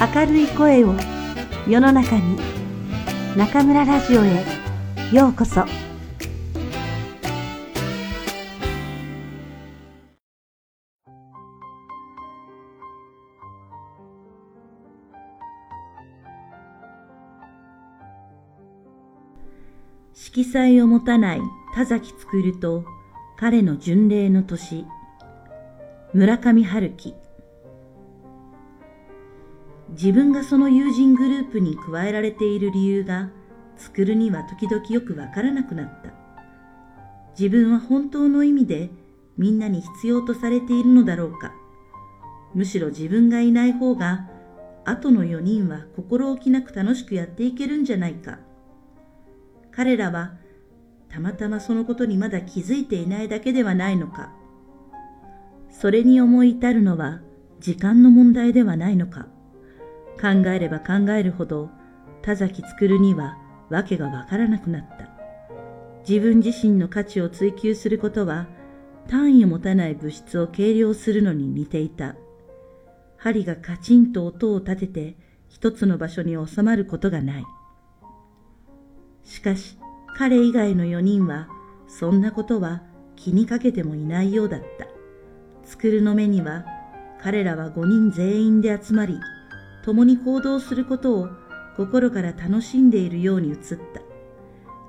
明るい声を世の中に中村ラジオへようこそ。色彩を持たない田崎作と彼の巡礼の年村上春樹。自分がその友人グループに加えられている理由が作るには時々よくわからなくなった。自分は本当の意味でみんなに必要とされているのだろうか。むしろ自分がいない方が後の4人は心置きなく楽しくやっていけるんじゃないか。彼らはたまたまそのことにまだ気づいていないだけではないのか。それに思い至るのは時間の問題ではないのか。考えれば考えるほど田崎作には訳がわからなくなった。自分自身の価値を追求することは単位を持たない物質を計量するのに似ていた。針がカチンと音を立てて一つの場所に収まることがない。しかし彼以外の4人はそんなことは気にかけてもいないようだった。作るの目には彼らは5人全員で集まり、共に行動することを心から楽しんでいるように映った。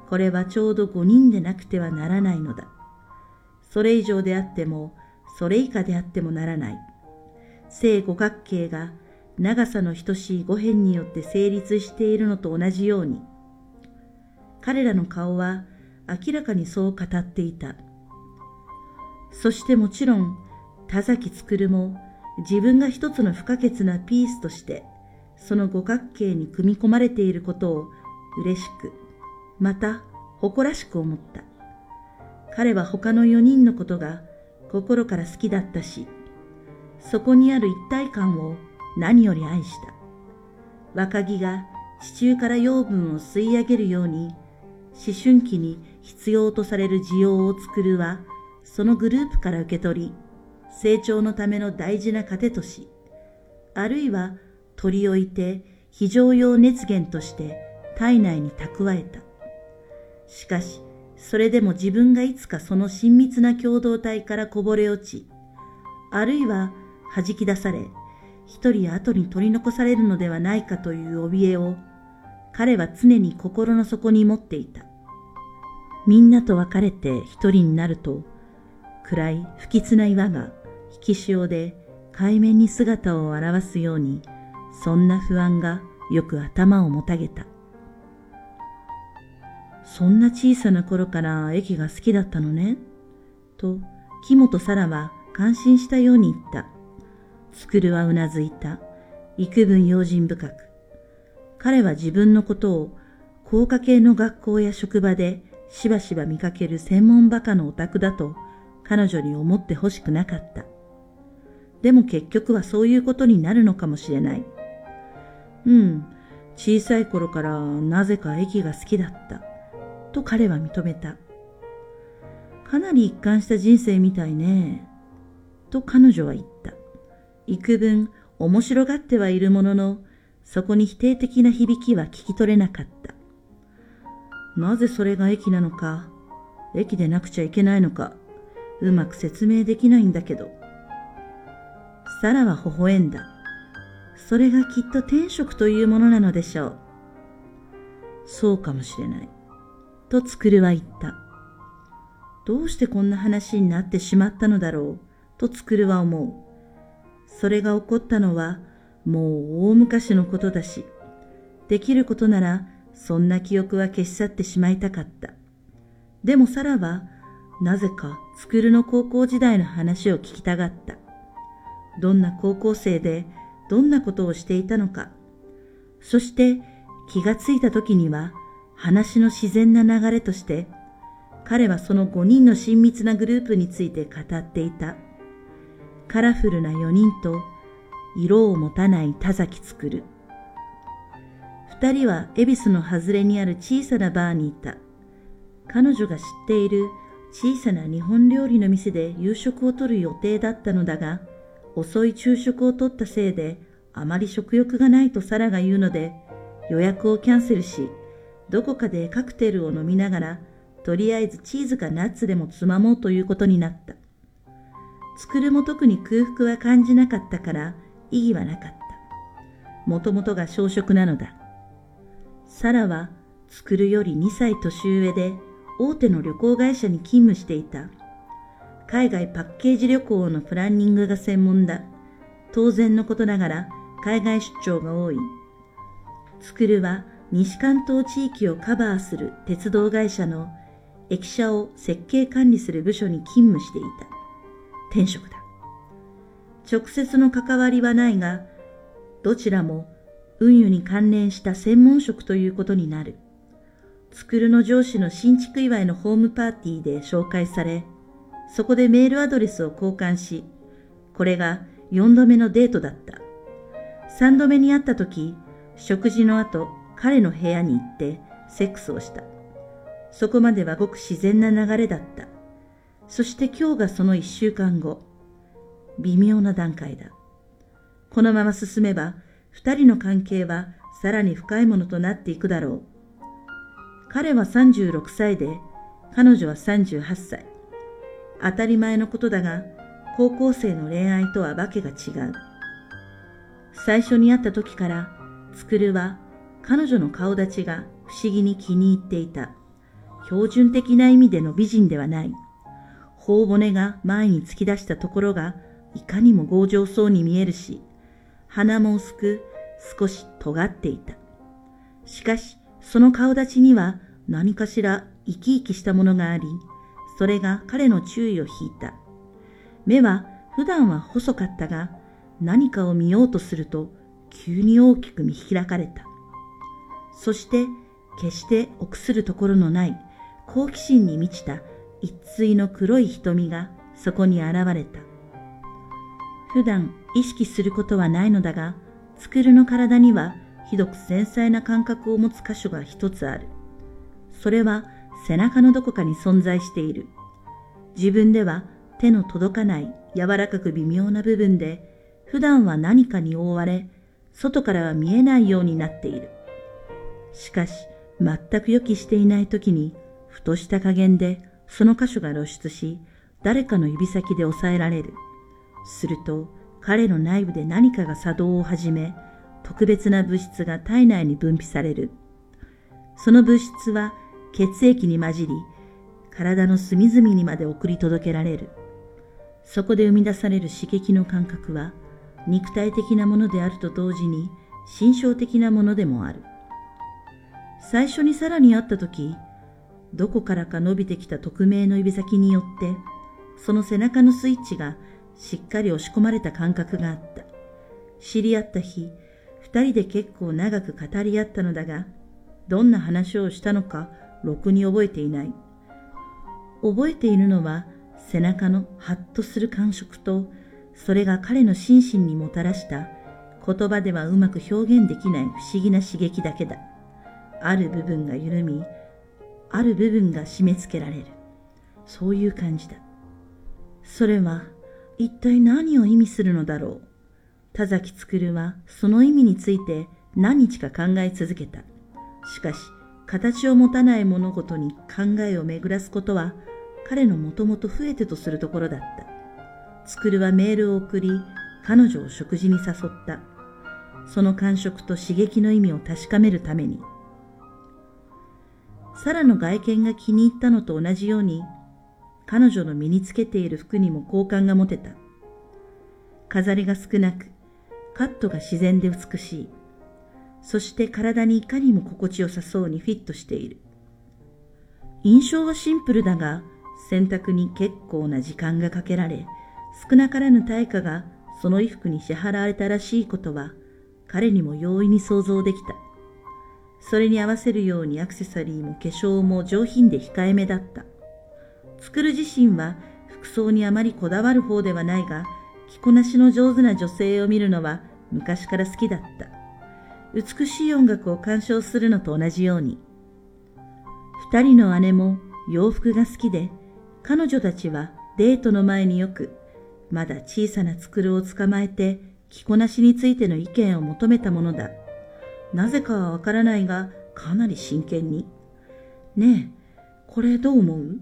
これはちょうど5人でなくてはならないのだ。それ以上であっても、それ以下であってもならない。正五角形が長さの等しい五辺によって成立しているのと同じように、彼らの顔は明らかにそう語っていた。そしてもちろん、田崎作も自分が一つの不可欠なピースとして、その五角形に組み込まれていることを嬉しく、また誇らしく思った。彼は他の四人のことが心から好きだったし、そこにある一体感を何より愛した。若木が地中から養分を吸い上げるように思春期に必要とされる需要を作るは、そのグループから受け取り、成長のための大事な糧とし、あるいは取り置いて非常用熱源として体内に蓄えた。しかし、それでも自分がいつかその親密な共同体からこぼれ落ち、あるいは弾き出され、一人後に取り残されるのではないかという怯えを彼は常に心の底に持っていた。みんなと別れて一人になると、暗い不吉な岩が引き潮で海面に姿を現すように、そんな不安がよく頭をもたげた。そんな小さな頃から駅が好きだったのねと、木本沙羅は感心したように言った。つくるはうなずいた。幾分用心深く。彼は自分のことを高科系の学校や職場でしばしば見かける専門バカのオタクだと彼女に思ってほしくなかった。でも結局はそういうことになるのかもしれない。うん、小さい頃からなぜか駅が好きだった。と彼は認めた。かなり一貫した人生みたいね。と彼女は言った。幾分面白がってはいるものの、そこに否定的な響きは聞き取れなかった。なぜそれが駅なのか、駅でなくちゃいけないのか、うまく説明できないんだけど。サラは微笑んだ。それがきっと天職というものなのでしょう。そうかもしれない。とつくるは言った。どうしてこんな話になってしまったのだろう、とつくるは思う。それが起こったのは、もう大昔のことだし、できることならそんな記憶は消し去ってしまいたかった。でもサラは、なぜかスクールの高校時代の話を聞きたがった。どんな高校生で、どんなことをしていたのか。そして気がついた時には、話の自然な流れとして、彼はその5人の親密なグループについて語っていた。カラフルな4人と色を持たない田崎作る。二人は恵比寿の外れにある小さなバーにいた。彼女が知っている小さな日本料理の店で夕食をとる予定だったのだが、遅い昼食をとったせいであまり食欲がないとサラが言うので、予約をキャンセルし、どこかでカクテルを飲みながら、とりあえずチーズかナッツでもつまもうということになった。作るも特に空腹は感じなかったから意義はなかった。もともとが小食なのだ。サラは作るより2歳年上で大手の旅行会社に勤務していた。海外パッケージ旅行のプランニングが専門だ。当然のことながら海外出張が多い。つくるは西関東地域をカバーする鉄道会社の駅舎を設計管理する部署に勤務していた。転職だ。直接の関わりはないが、どちらも運輸に関連した専門職ということになる。つくるの上司の新築祝いのホームパーティーで紹介され、そこでメールアドレスを交換し、これが4度目のデートだった。3度目に会った時、食事の後、彼の部屋に行ってセックスをした。そこまではごく自然な流れだった。そして今日がその1週間後。微妙な段階だ。このまま進めば、二人の関係はさらに深いものとなっていくだろう。彼は36歳で、彼女は38歳。当たり前のことだが、高校生の恋愛とはわけが違う。最初に会った時から、つくるは彼女の顔立ちが不思議に気に入っていた。標準的な意味での美人ではない。頬骨が前に突き出したところがいかにも強情そうに見えるし、鼻も薄く少し尖っていた。しかし、その顔立ちには何かしら生き生きしたものがあり、それが彼の注意を引いた。目は普段は細かったが、何かを見ようとすると急に大きく見開かれた。そして決して臆するところのない好奇心に満ちた一対の黒い瞳がそこに現れた。普段意識することはないのだが、つくるの体にはひどく繊細な感覚を持つ箇所が一つある。それは背中のどこかに存在している。自分では手の届かない柔らかく微妙な部分で、普段は何かに覆われ、外からは見えないようになっている。しかし、全く予期していない時に、ふとした加減でその箇所が露出し、誰かの指先で押さえられる。すると、彼の内部で何かが作動を始め、特別な物質が体内に分泌される。その物質は血液に混じり、体の隅々にまで送り届けられる。そこで生み出される刺激の感覚は、肉体的なものであると同時に、心象的なものでもある。最初にさらに会った時、どこからか伸びてきた匿名の指先によって、その背中のスイッチがしっかり押し込まれた感覚があった。知り合った日、二人で結構長く語り合ったのだが、どんな話をしたのか、ろくに覚えていない。覚えているのは、背中のハッとする感触と、それが彼の心身にもたらした言葉ではうまく表現できない不思議な刺激だけだ。ある部分が緩み、ある部分が締め付けられる。そういう感じだ。それは一体何を意味するのだろう。田崎るはその意味について何日か考え続けた。しかし、形を持たない物事に考えを巡らすことは彼のもともと増えてとするところだった。つくるはメールを送り、彼女を食事に誘った。その感触と刺激の意味を確かめるために。サラの外見が気に入ったのと同じように、彼女の身につけている服にも好感が持てた。飾りが少なく、カットが自然で美しい。そして体にいかにも心地よさそうにフィットしている。印象はシンプルだが、洗濯に結構な時間がかけられ、少なからぬ対価がその衣服に支払われたらしいことは、彼にも容易に想像できた。それに合わせるようにアクセサリーも化粧も上品で控えめだった。作る自身は服装にあまりこだわる方ではないが、着こなしの上手な女性を見るのは昔から好きだった。美しい音楽を鑑賞するのと同じように。二人の姉も洋服が好きで、彼女たちはデートの前によく、まだ小さな作るを捕まえて着こなしについての意見を求めたものだ。なぜかはわからないが、かなり真剣に。ねえ、これどう思う？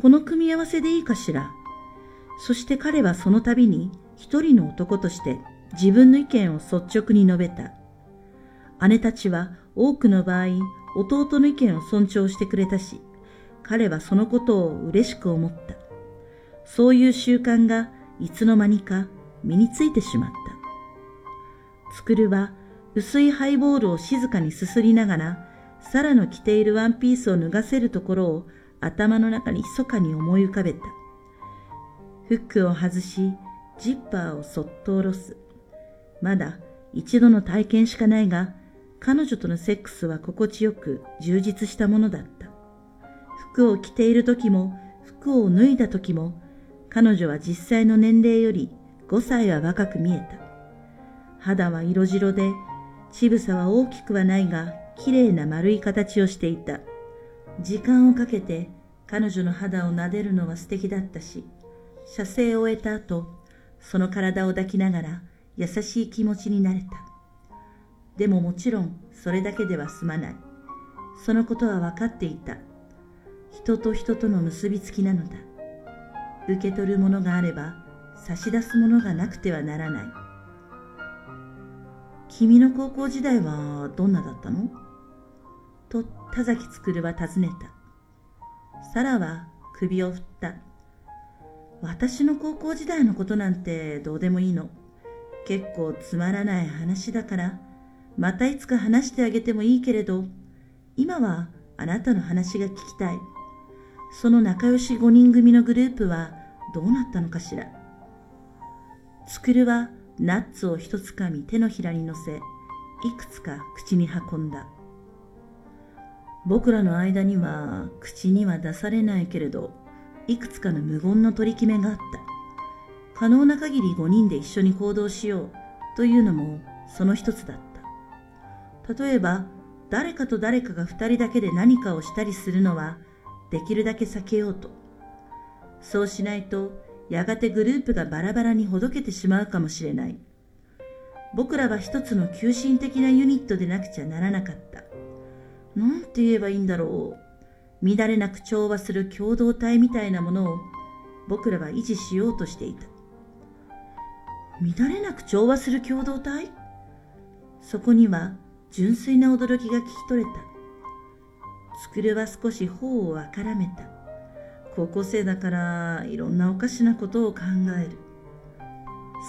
この組み合わせでいいかしら？そして彼はその度に一人の男として自分の意見を率直に述べた。姉たちは多くの場合、弟の意見を尊重してくれたし、彼はそのことを嬉しく思った。そういう習慣がいつの間にか身についてしまった。つくるは薄いハイボールを静かにすすりながら、サラの着ているワンピースを脱がせるところを頭の中に密かに思い浮かべた。フックを外し、ジッパーをそっと下ろす。まだ一度の体験しかないが、彼女とのセックスは心地よく充実したものだった。服を着ている時も、服を脱いだ時も、彼女は実際の年齢より5歳は若く見えた。肌は色白で、乳房は大きくはないが、綺麗な丸い形をしていた。時間をかけて彼女の肌を撫でるのは素敵だったし、射精を終えた後、その体を抱きながら優しい気持ちになれた。でももちろんそれだけでは済まない。そのことは分かっていた。人と人との結びつきなのだ。受け取るものがあれば差し出すものがなくてはならない。君の高校時代はどんなだったの？と田崎るは尋ねた。サラは首を振った。私の高校時代のことなんてどうでもいいの。結構つまらない話だから、またいつか話してあげてもいいけれど、今はあなたの話が聞きたい。その仲良し5人組のグループはどうなったのかしら。つくるはナッツを一つかみ手のひらに乗せ、いくつか口に運んだ。僕らの間には口には出されないけれど、いくつかの無言の取り決めがあった。可能な限り5人で一緒に行動しようというのもその一つだった。例えば、誰かと誰かが2人だけで何かをしたりするのはできるだけ避けようと。そうしないと、やがてグループがバラバラにほどけてしまうかもしれない。僕らは一つの急進的なユニットでなくちゃならなかった。なんて言えばいいんだろう。乱れなく調和する共同体みたいなものを僕らは維持しようとしていた。乱れなく調和する共同体？そこには純粋な驚きが聞き取れた。つくるは少し頬をあからめた。高校生だからいろんなおかしなことを考える。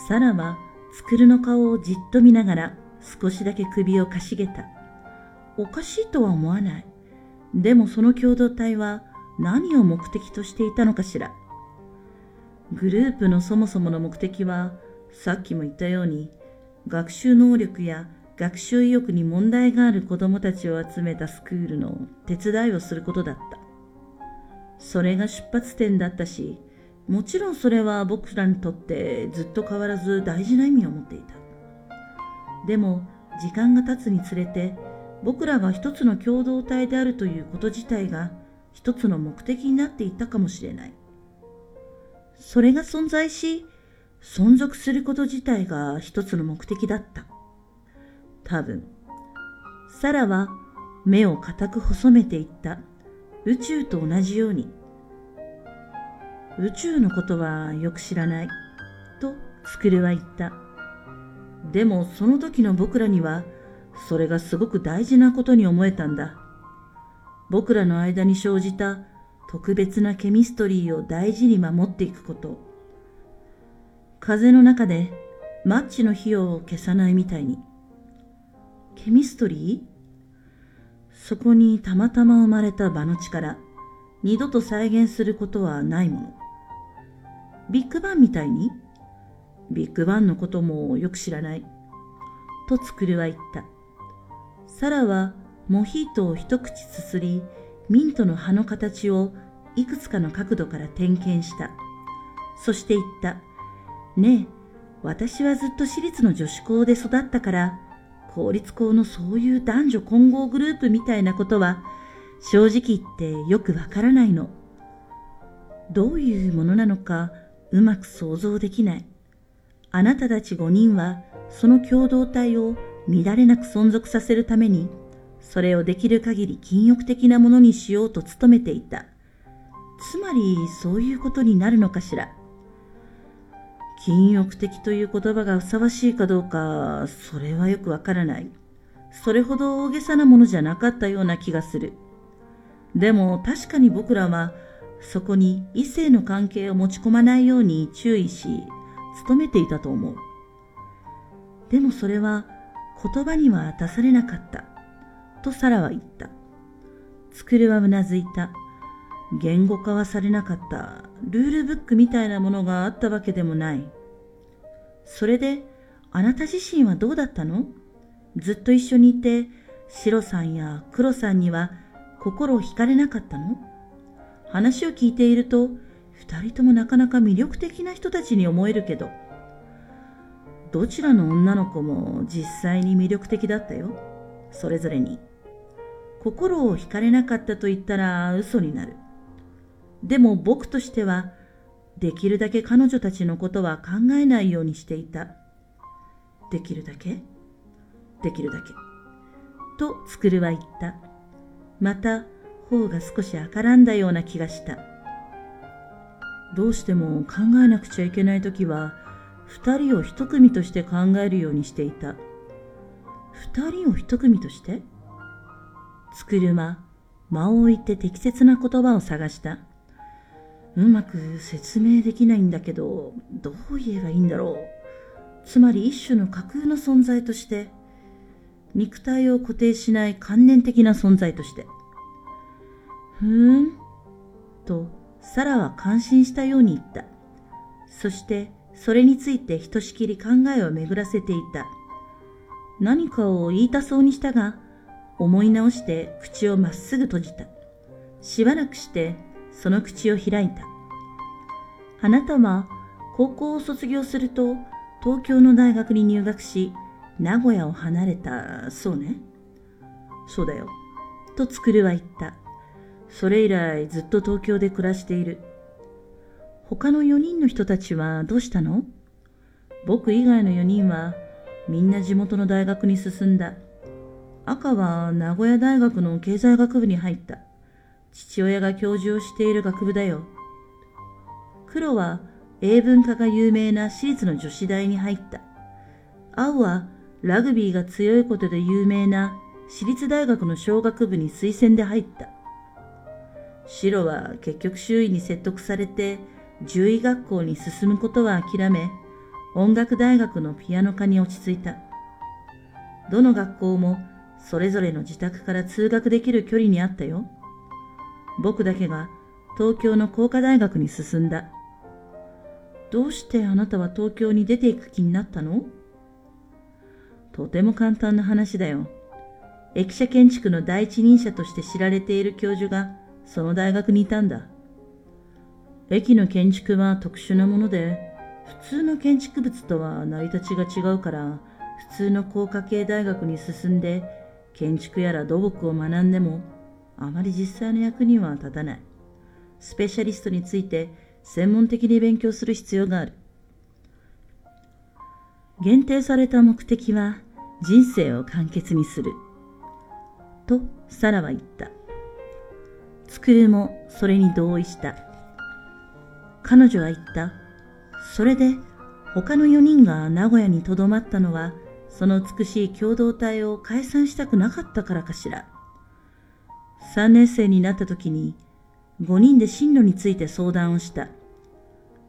サラはつくるの顔をじっと見ながら少しだけ首をかしげた。おかしいとは思わない。でもその共同体は何を目的としていたのかしら。グループのそもそもの目的は、さっきも言ったように、学習能力や学習意欲に問題がある子供たちを集めたスクールの手伝いをすることだった。それが出発点だったし、もちろんそれは僕らにとってずっと変わらず大事な意味を持っていた。でも、時間が経つにつれて、僕らが一つの共同体であるということ自体が一つの目的になっていったかもしれない。それが存在し、存続すること自体が一つの目的だった。多分。サラは目を固く細めていった。宇宙と同じように。宇宙のことはよく知らない。とスクルは言った。でもその時の僕らにはそれがすごく大事なことに思えたんだ。僕らの間に生じた特別なケミストリーを大事に守っていくこと。風の中でマッチの火を消さないみたいに。ケミストリー？そこにたまたま生まれた場の力、二度と再現することはないもの。ビッグバンみたいに？ビッグバンのこともよく知らない。とつくるは言った。サラはモヒートを一口すすり、ミントの葉の形をいくつかの角度から点検した。そして言った。ねえ、私はずっと私立の女子校で育ったから、公立校のそういう男女混合グループみたいなことは、正直言ってよくわからないの。どういうものなのかうまく想像できない。あなたたち5人はその共同体を乱れなく存続させるために、それをできる限り禁欲的なものにしようと努めていた。つまり、そういうことになるのかしら。禁欲的という言葉がふさわしいかどうか、それはよくわからない。それほど大げさなものじゃなかったような気がする。でも確かに僕らはそこに異性の関係を持ち込まないように注意し、努めていたと思う。でもそれは言葉には出されなかった。とサラは言った。つくるはうなずいた。言語化はされなかった。ルールブックみたいなものがあったわけでもない。それで、あなた自身はどうだったの？ずっと一緒にいて、シロさんやクロさんには心を惹かれなかったの？話を聞いていると、二人ともなかなか魅力的な人たちに思えるけど、どちらの女の子も実際に魅力的だったよ。それぞれに。心を惹かれなかったと言ったら嘘になる。でも僕としては、できるだけ彼女たちのことは考えないようにしていた。できるだけ？できるだけ。と、つくるは言った。また、頬が少し赤らんだような気がした。どうしても考えなくちゃいけないときは、二人を一組として考えるようにしていた。二人を一組として？つくるま、間を置いて適切な言葉を探した。うまく説明できないんだけど、どう言えばいいんだろう。つまり一種の架空の存在として、肉体を固定しない観念的な存在として。ふーん、と、サラは感心したように言った。そして、それについてひとしきり考えを巡らせていた。何かを言いたそうにしたが、思い直して口をまっすぐ閉じた。しばらくして、その口を開いた。あなたは、高校を卒業すると、東京の大学に入学し、名古屋を離れた、そうね。そうだよ。とつくるは言った。それ以来ずっと東京で暮らしている。他の4人の人たちはどうしたの？僕以外の4人はみんな地元の大学に進んだ。赤は名古屋大学の経済学部に入った。父親が教授をしている学部だよ。黒は英文科が有名な私立の女子大に入った。青はラグビーが強いことで有名な私立大学の小学部に推薦で入った。白は結局周囲に説得されて獣医学校に進むことは諦め、音楽大学のピアノ科に落ち着いた。どの学校もそれぞれの自宅から通学できる距離にあったよ。僕だけが東京の工科大学に進んだ。どうしてあなたは東京に出ていく気になったの？とても簡単な話だよ。駅舎建築の第一人者として知られている教授がその大学にいたんだ。駅の建築は特殊なもので、普通の建築物とは成り立ちが違うから、普通の工科系大学に進んで、建築やら土木を学んでも、あまり実際の役には立たない。スペシャリストについて専門的に勉強する必要がある。限定された目的は人生を簡潔にする。と、サラは言った。つくるもそれに同意した。彼女は言った。それで、他の4人が名古屋に留まったのは、その美しい共同体を解散したくなかったからかしら。3年生になった時に、5人で進路について相談をした。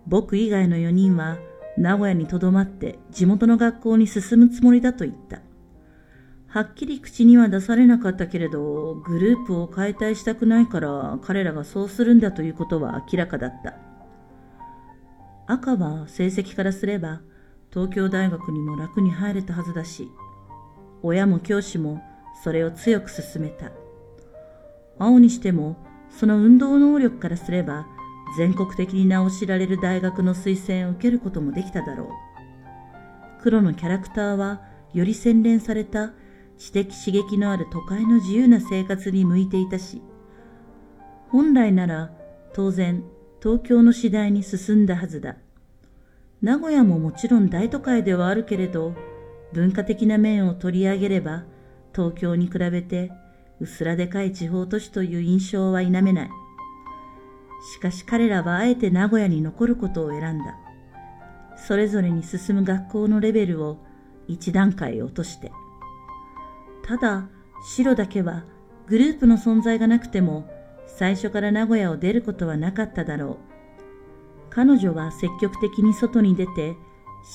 僕以外の4人は、名古屋に留まって地元の学校に進むつもりだと言った。はっきり口には出されなかったけれど、グループを解体したくないから彼らがそうするんだということは明らかだった。赤は成績からすれば東京大学にも楽に入れたはずだし、親も教師もそれを強く勧めた。青にしてもその運動能力からすれば全国的に名を知られる大学の推薦を受けることもできただろう。黒のキャラクターはより洗練された知的刺激のある都会の自由な生活に向いていたし、本来なら当然東京の次第に進んだはずだ。名古屋ももちろん大都会ではあるけれど、文化的な面を取り上げれば、東京に比べて薄らでかい地方都市という印象は否めない。しかし彼らはあえて名古屋に残ることを選んだ。それぞれに進む学校のレベルを一段階落として。ただ、白だけはグループの存在がなくても最初から名古屋を出ることはなかっただろう。彼女は積極的に外に出て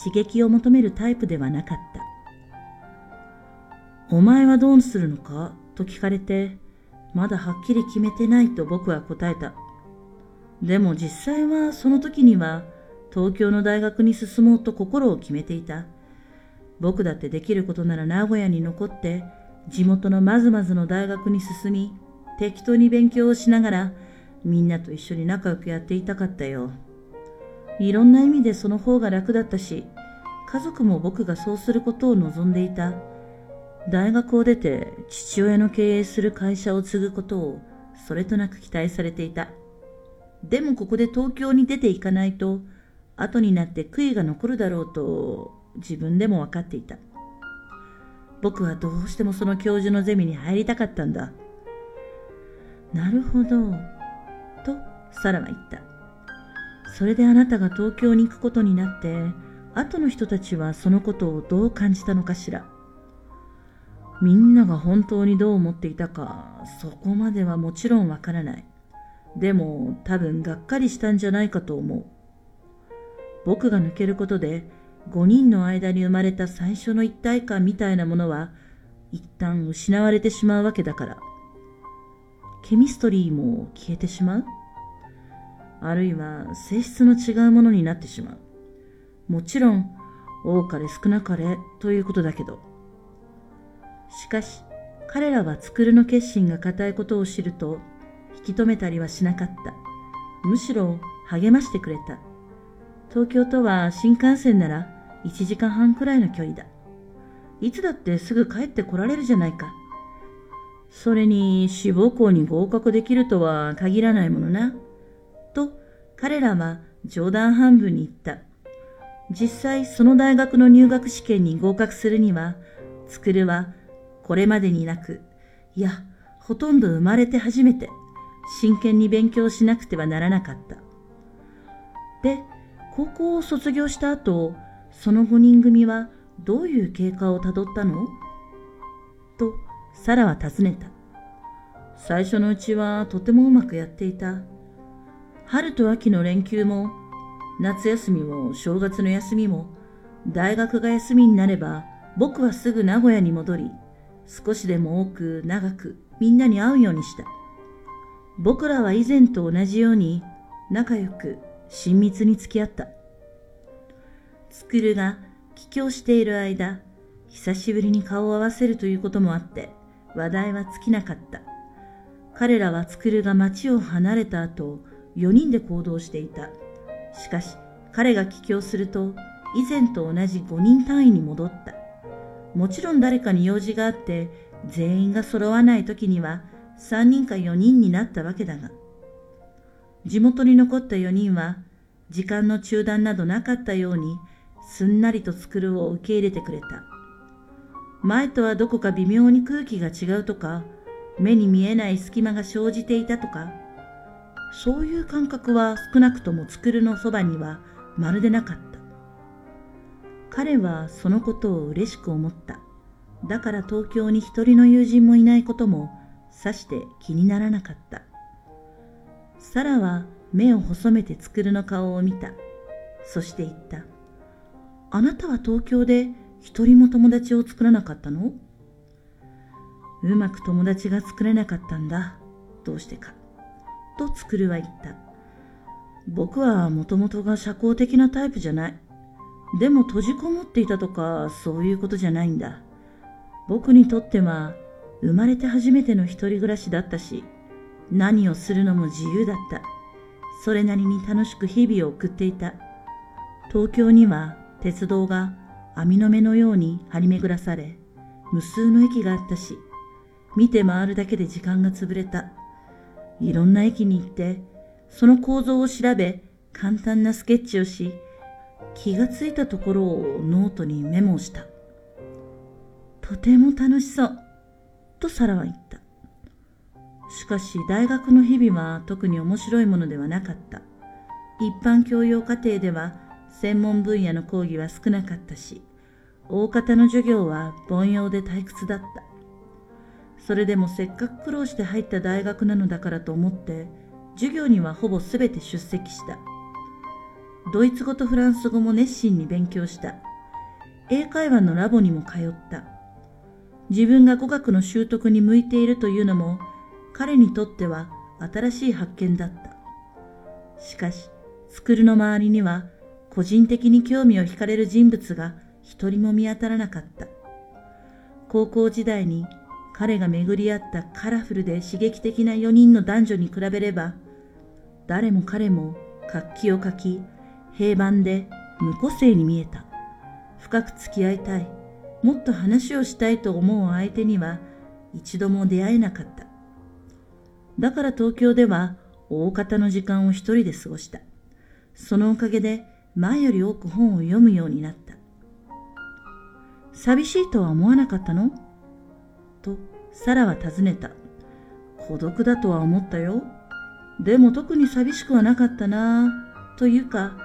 刺激を求めるタイプではなかった。お前はどうするのか？と聞かれて、まだはっきり決めてないと僕は答えた。でも実際はその時には東京の大学に進もうと心を決めていた。僕だってできることなら名古屋に残って地元のまずまずの大学に進み適当に勉強をしながらみんなと一緒に仲良くやっていたかったよ。いろんな意味でその方が楽だったし、家族も僕がそうすることを望んでいた。大学を出て父親の経営する会社を継ぐことをそれとなく期待されていた。でもここで東京に出ていかないと後になって悔いが残るだろうと自分でも分かっていた。僕はどうしてもその教授のゼミに入りたかったんだ。なるほど。と、サラは言った。それであなたが東京に行くことになって、後の人たちはそのことをどう感じたのかしら。みんなが本当にどう思っていたか、そこまではもちろんわからない。でも多分がっかりしたんじゃないかと思う。僕が抜けることで5人の間に生まれた最初の一体感みたいなものは一旦失われてしまうわけだから。ケミストリーも消えてしまう？あるいは性質の違うものになってしまう？もちろん多かれ少なかれということだけど。しかし彼らは作るの決心が固いことを知ると引き止めたりはしなかった。むしろ励ましてくれた。東京とは新幹線なら1時間半くらいの距離だ。いつだってすぐ帰ってこられるじゃないか。それに志望校に合格できるとは限らないものな。と彼らは冗談半分に言った。実際その大学の入学試験に合格するには、つくるはこれまでになく、いや、ほとんど生まれて初めて真剣に勉強しなくてはならなかった。で、高校を卒業した後、その5人組はどういう経過をたどったの？と、サラは尋ねた。最初のうちはとてもうまくやっていた。春と秋の連休も、夏休みも正月の休みも、大学が休みになれば、僕はすぐ名古屋に戻り、少しでも多く長くみんなに会うようにした。僕らは以前と同じように仲良く親密に付き合った。スクルが帰郷している間、久しぶりに顔を合わせるということもあって、話題は尽きなかった。彼らはスクルが町を離れた後、4人で行動していた。しかし、彼が帰郷すると、以前と同じ5人単位に戻った。もちろん誰かに用事があって、全員が揃わない時には、3人か4人になったわけだが、地元に残った4人は、時間の中断などなかったように、すんなりと作るを受け入れてくれた。前とはどこか微妙に空気が違うとか、目に見えない隙間が生じていたとか、そういう感覚は少なくとも作るのそばにはまるでなかった。彼はそのことを嬉しく思った。だから東京に一人の友人もいないこともさして気にならなかった。サラは目を細めて作るの顔を見た。そして言った。あなたは東京で一人も友達を作らなかったの？うまく友達が作れなかったんだ。どうしてか。とつくるは言った。僕はもともとが社交的なタイプじゃない。でも閉じこもっていたとかそういうことじゃないんだ。僕にとっては生まれて初めての一人暮らしだったし、何をするのも自由だった。それなりに楽しく日々を送っていた。東京には鉄道が網の目のように張り巡らされ、無数の駅があったし、見て回るだけで時間が潰れた。いろんな駅に行って、その構造を調べ、簡単なスケッチをし、気がついたところをノートにメモした。とても楽しそう、とサラは言った。しかし大学の日々は特に面白いものではなかった。一般教養課程では専門分野の講義は少なかったし、大方の授業は凡庸で退屈だった。それでもせっかく苦労して入った大学なのだからと思って、授業にはほぼすべて出席した。ドイツ語とフランス語も熱心に勉強した。英会話のラボにも通った。自分が語学の習得に向いているというのも彼にとっては新しい発見だった。しかし、スクールの周りには個人的に興味を惹かれる人物が一人も見当たらなかった。高校時代に彼が巡り合ったカラフルで刺激的な4人の男女に比べれば、誰も彼も活気を書き、平凡で無個性に見えた。深く付き合いたい、もっと話をしたいと思う相手には一度も出会えなかった。だから東京では大方の時間を一人で過ごした。そのおかげで前より多く本を読むようになった。寂しいとは思わなかったの？と、サラは尋ねた。孤独だとは思ったよ。でも特に寂しくはなかったな。というか、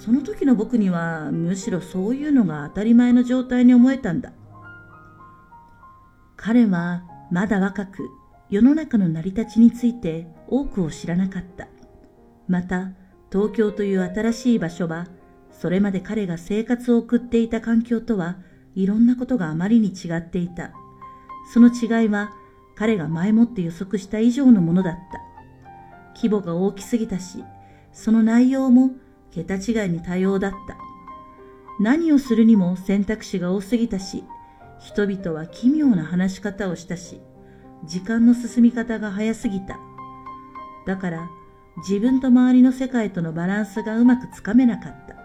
その時の僕にはむしろそういうのが当たり前の状態に思えたんだ。彼はまだ若く世の中の成り立ちについて多くを知らなかった。また、東京という新しい場所は、それまで彼が生活を送っていた環境とはいろんなことがあまりに違っていた。その違いは彼が前もって予測した以上のものだった。規模が大きすぎたし、その内容も桁違いに多様だった。何をするにも選択肢が多すぎたし、人々は奇妙な話し方をしたし、時間の進み方が早すぎた。だから自分と周りの世界とのバランスがうまくつかめなかった。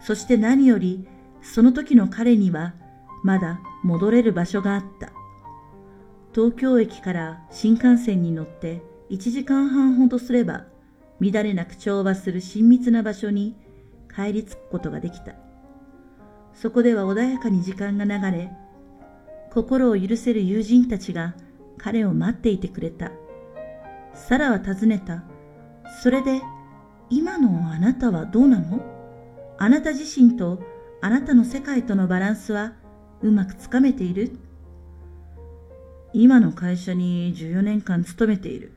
そして何よりその時の彼にはまだ戻れる場所があった。東京駅から新幹線に乗って1時間半ほどすれば乱れなく調和する親密な場所に帰り着くことができた。そこでは穏やかに時間が流れ、心を許せる友人たちが彼を待っていてくれた。サラは尋ねた。それで、今のあなたはどうなの？あなた自身とあなたの世界とのバランスはうまくつかめている？今の会社に14年間勤めている。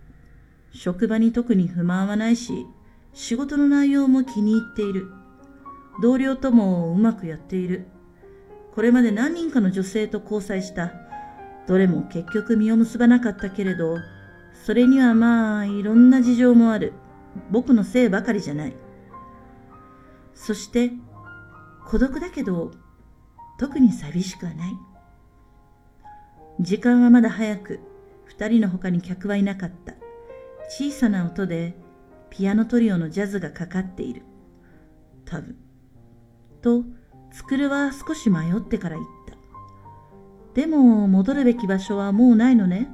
職場に特に不満はないし、仕事の内容も気に入っている。同僚ともうまくやっている。これまで何人かの女性と交際した。どれも結局実を結ばなかったけれど、それにはまあいろんな事情もある。僕のせいばかりじゃない。そして、孤独だけど、特に寂しくはない。時間はまだ早く、二人の他に客はいなかった。小さな音で、ピアノトリオのジャズがかかっている。多分。と、スクルは少し迷ってから言った。でも、戻るべき場所はもうないのね。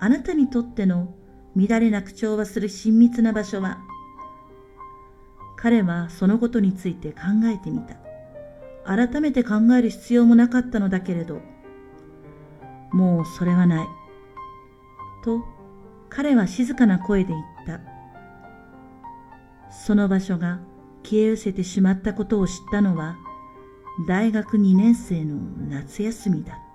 あなたにとっての乱れなく調和する親密な場所は、彼はそのことについて考えてみた。改めて考える必要もなかったのだけれど、もうそれはない。と、彼は静かな声で言った。その場所が消え失せてしまったことを知ったのは、大学2年生の夏休みだった。